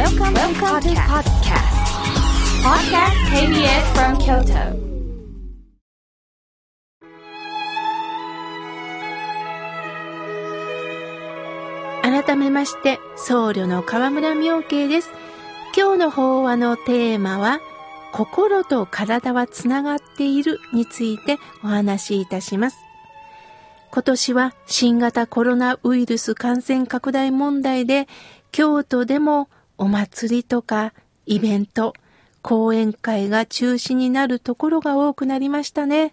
Welcome, Welcome to podcast. Podcast KBS from Kyoto. 改めまして、僧侶の河村明慶です。今日の法話のテーマは、心と体はつながっているについてお話しいたします。今年は新型コロナウイルス感染拡大問題で、京都でもお祭りとかイベント、講演会が中止になるところが多くなりましたね。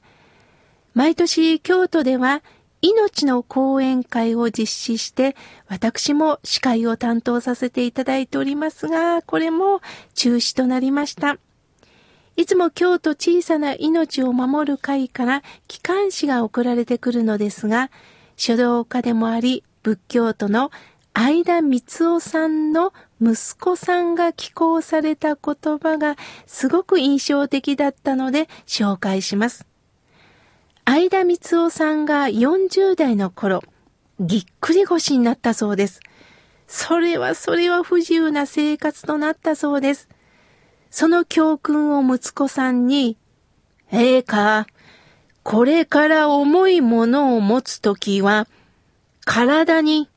毎年京都では命の講演会を実施して、私も司会を担当させていただいておりますが、これも中止となりました。いつも京都小さな命を守る会から機関誌が送られてくるのですが、書道家でもあり、仏教徒の相田光夫さんの息子さんが寄稿された言葉がすごく印象的だったので紹介します。相田光夫さんが40代の頃、ぎっくり腰になったそうです。それはそれは不自由な生活となったそうです。その教訓を息子さんに、ええか、これから重いものを持つときは、体に、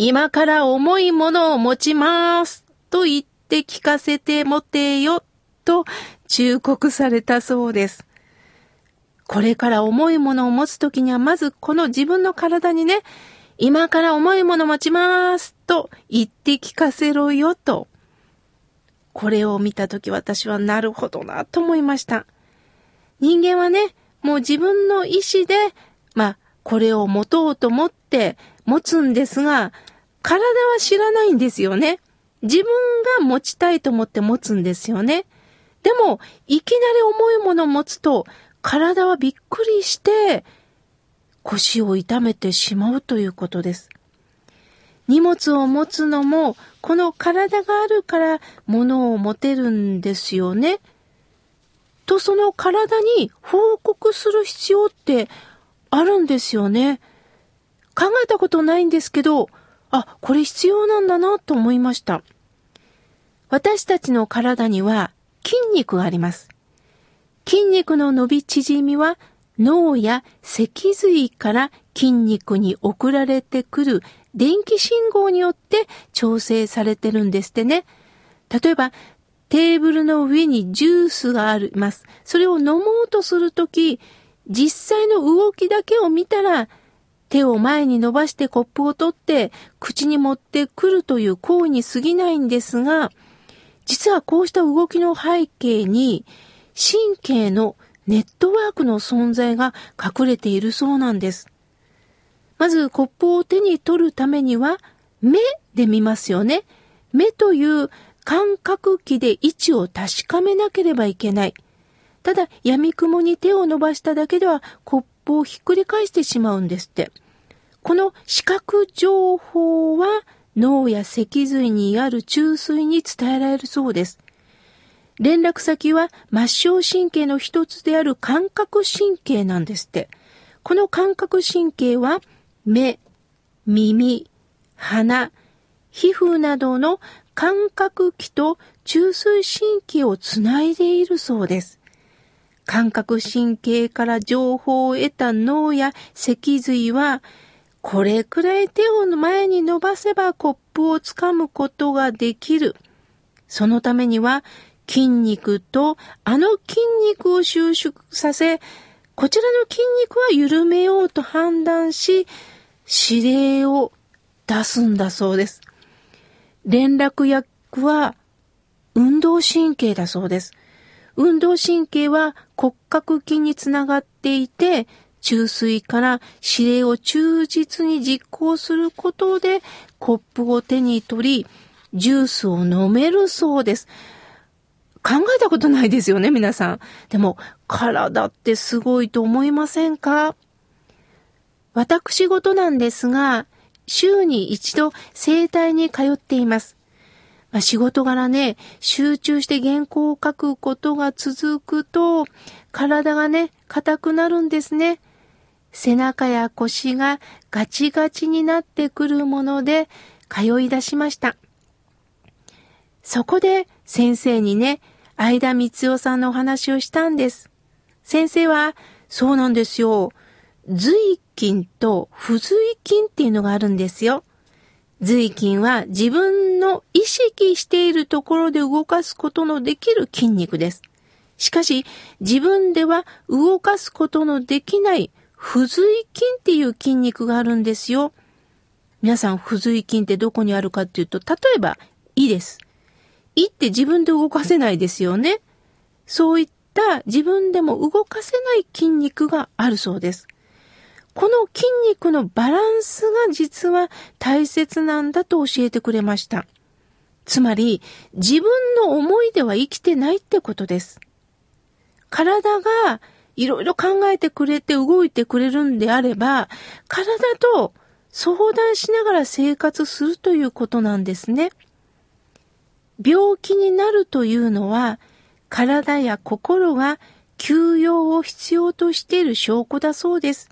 今から重いものを持ちます、と言って聞かせてもてよ、と忠告されたそうです。これから重いものを持つときには、まずこの自分の体にね、今から重いもの持ちます、と言って聞かせろよ、と。これを見たとき私はなるほどなと思いました。人間はね、もう自分の意志で、まあ、これを持とうと思って持つんですが、体は知らないんですよね。自分が持ちたいと思って持つんですよね。でも、いきなり重いものを持つと、体はびっくりして、腰を痛めてしまうということです。荷物を持つのも、この体があるから物を持てるんですよね。と、その体に報告する必要ってあるんですよね。考えたことないんですけど、あ、これ必要なんだなと思いました。私たちの体には筋肉があります。筋肉の伸び縮みは脳や脊髄から筋肉に送られてくる電気信号によって調整されてるんですってね。例えば、テーブルの上にジュースがあります。それを飲もうとするとき、実際の動きだけを見たら、手を前に伸ばしてコップを取って口に持ってくるという行為に過ぎないんですが、実はこうした動きの背景に神経のネットワークの存在が隠れているそうなんです。まずコップを手に取るためには目で見ますよね。目という感覚器で位置を確かめなければいけない。ただ闇雲に手を伸ばしただけではコップをひっくり返してしまうんですって。この視覚情報は脳や脊髄にある中枢に伝えられるそうです。連絡先は末梢神経の一つである感覚神経なんですって。この感覚神経は目、耳、鼻、皮膚などの感覚器と中枢神経をつないでいるそうです。感覚神経から情報を得た脳や脊髄は、これくらい手を前に伸ばせばコップをつかむことができる。そのためには筋肉とあの筋肉を収縮させ、こちらの筋肉は緩めようと判断し、指令を出すんだそうです。連絡役は運動神経だそうです。運動神経は骨格筋につながっていて、中枢から指令を忠実に実行することで、コップを手に取り、ジュースを飲めるそうです。考えたことないですよね、皆さん。でも、体ってすごいと思いませんか？私事なんですが、週に一度整体に通っています。まあ、仕事柄ね、集中して原稿を書くことが続くと、体がね、硬くなるんですね。背中や腰がガチガチになってくるもので、通い出しました。そこで先生にね、相田光夫さんのお話をしたんです。先生は、そうなんですよ。随筋と不随筋っていうのがあるんですよ。随筋は自分の意識しているところで動かすことのできる筋肉です。しかし、自分では動かすことのできない不随筋っていう筋肉があるんですよ。皆さん、不随筋ってどこにあるかっていうと、例えば、胃です。胃って自分で動かせないですよね。そういった自分でも動かせない筋肉があるそうです。この筋肉のバランスが実は大切なんだと教えてくれました。つまり、自分の思いでは生きてないってことです。体がいろいろ考えてくれて動いてくれるんであれば、体と相談しながら生活するということなんですね。病気になるというのは、体や心が休養を必要としている証拠だそうです。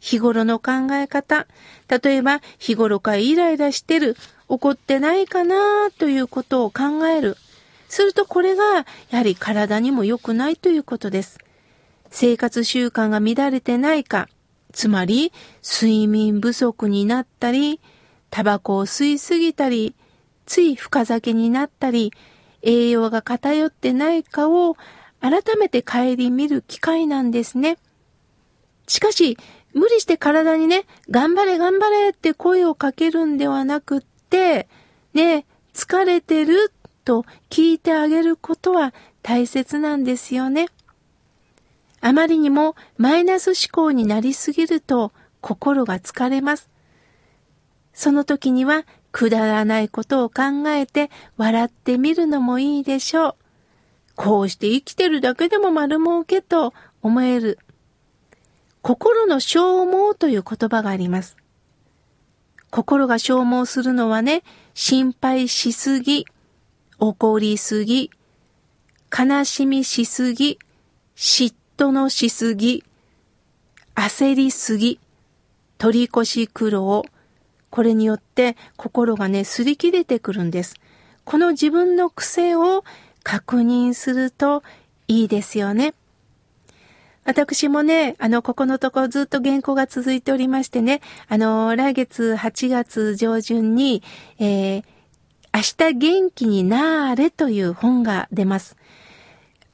日頃の考え方、例えば日頃からイライラしてる、怒ってないかなということを考える。するとこれがやはり体にも良くないということです。生活習慣が乱れてないか、つまり睡眠不足になったり、タバコを吸いすぎたり、つい深酒になったり、栄養が偏ってないかを改めて顧みる機会なんですね。しかし、無理して体にね、頑張れ頑張れって声をかけるんではなくって、ね、疲れてると聞いてあげることは大切なんですよね。あまりにもマイナス思考になりすぎると心が疲れます。その時にはくだらないことを考えて笑ってみるのもいいでしょう。こうして生きてるだけでも丸儲けと思える心の消耗という言葉があります。心が消耗するのはね、心配しすぎ、怒りすぎ、悲しみしすぎ、嫉妬のしすぎ、焦りすぎ、取り越し苦労、これによって心がね、擦り切れてくるんです。この自分の癖を確認するといいですよね。私もね、あの、ここのとこずっと原稿が続いておりましてね、あの、来月8月上旬に、えー、明日元気になーれという本が出ます。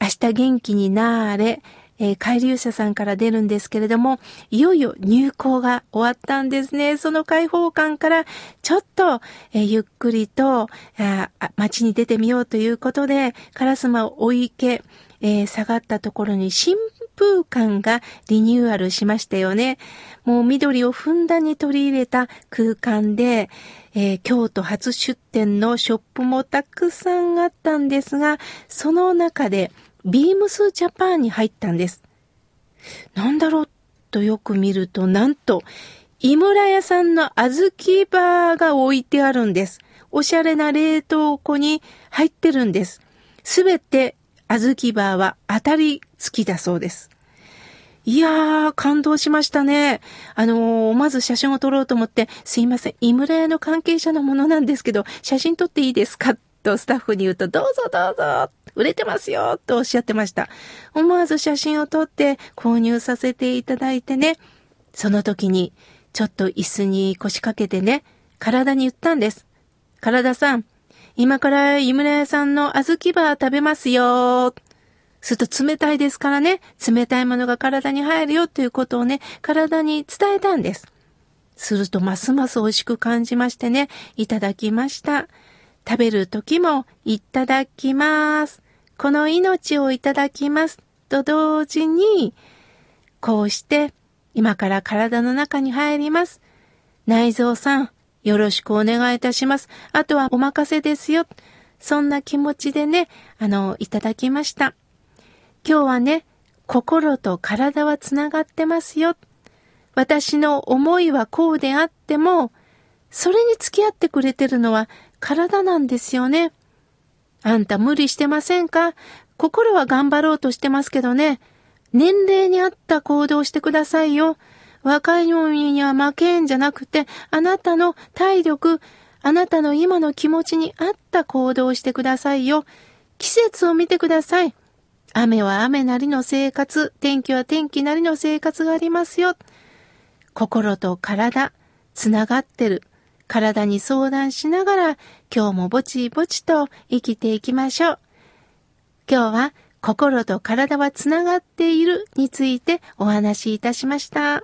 明日元気になーれ、えー、海流者さんから出るんですけれども、いよいよ入校が終わったんですね。その開放感から、ちょっと、えー、ゆっくりとあ、街に出てみようということで、烏丸追池、えー、下がったところに新風館がリニューアルしましたよね。もう緑をふんだんに取り入れた空間で、えー、京都初出店のショップもたくさんあったんですが、その中でビームスジャパンに入ったんです。なんだろうとよく見ると、なんと、井村屋さんの小豆バーが置いてあるんです。おしゃれな冷凍庫に入ってるんです。すべて小豆バーは当たり付きだそうです。いやー、感動しましたね。あのー、まず写真を撮ろうと思って、すいません、井村屋の関係者のものなんですけど、写真撮っていいですか？とスタッフに言うと、どうぞどうぞ売れてますよとおっしゃってました。思わず写真を撮って購入させていただいてね、その時に、ちょっと椅子に腰掛けてね、体に言ったんです。体さん、今から井村屋さんの小豆バー食べますよ。すると冷たいですからね、冷たいものが体に入るよということをね、体に伝えたんです。するとますます美味しく感じましてね、いただきました。食べる時もいただきます。この命をいただきます。と同時に、こうして今から体の中に入ります。内臓さん、よろしくお願いいたします。あとはお任せですよ。そんな気持ちでね、あの、いただきました。今日はね、心と体はつながってますよ。私の思いはこうであっても、それに付き合ってくれてるのは体なんですよね。あんた無理してませんか？心は頑張ろうとしてますけどね。年齢に合った行動してくださいよ。若いのには負けんじゃなくて、あなたの体力、あなたの今の気持ちに合った行動をしてくださいよ。季節を見てください。雨は雨なりの生活、天気は天気なりの生活がありますよ。心と体、つながってる。体に相談しながら、今日もぼちぼちと生きていきましょう。今日は心と体はつながっているについてお話しいたしました。